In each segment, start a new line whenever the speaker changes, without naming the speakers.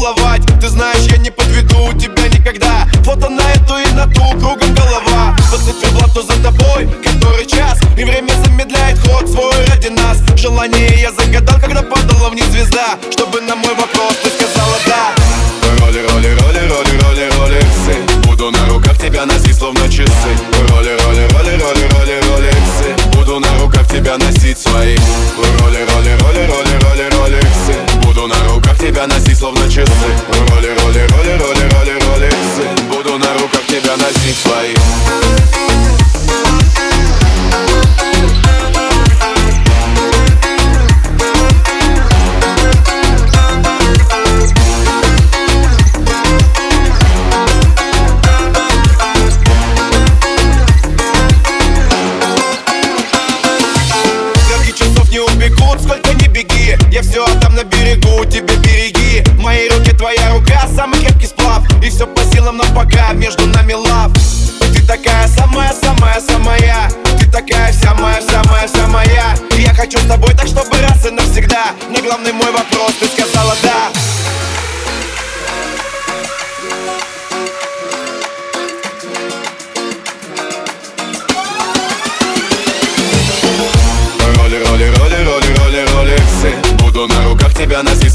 целовать. Ты знаешь, я не подведу тебя никогда. Фото на эту и на ту, кругом
голова. Вот Зацепила, то за тобой, который час. И время замедляет ход свой ради нас. Желание я загадал, когда падала вниз звезда. Чтобы на мой вопрос ты сказала да Роли, роли, роли, роли, роли, ролексы Буду на руках тебя носить, словно часы. Роли, роли, роли, роли, роли, ролексы Буду на руках тебя носить свои.
Берегу, тебе береги. В моей руке твоя рука, самый крепкий сплав. И все по силам, но пока между нами лав. Ты такая самая-самая-самая Ты такая вся моя, вся моя, вся моя я хочу с тобой так, чтобы раз и навсегда. Но главный мой вопрос, ты сказала да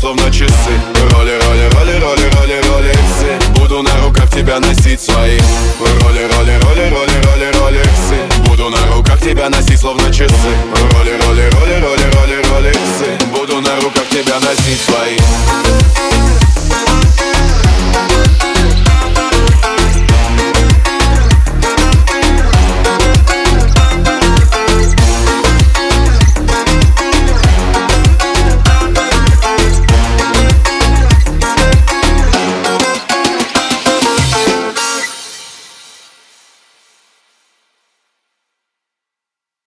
словно часы Роли, роли, роли, роли, роли, роликсы Буду на руках тебя носить свои Роли, роли, роли, роли, роли, роликсы Буду на руках тебя носить словно часы Роли, роли, роли, роли, роли, роликсы Буду на руках тебя носить свои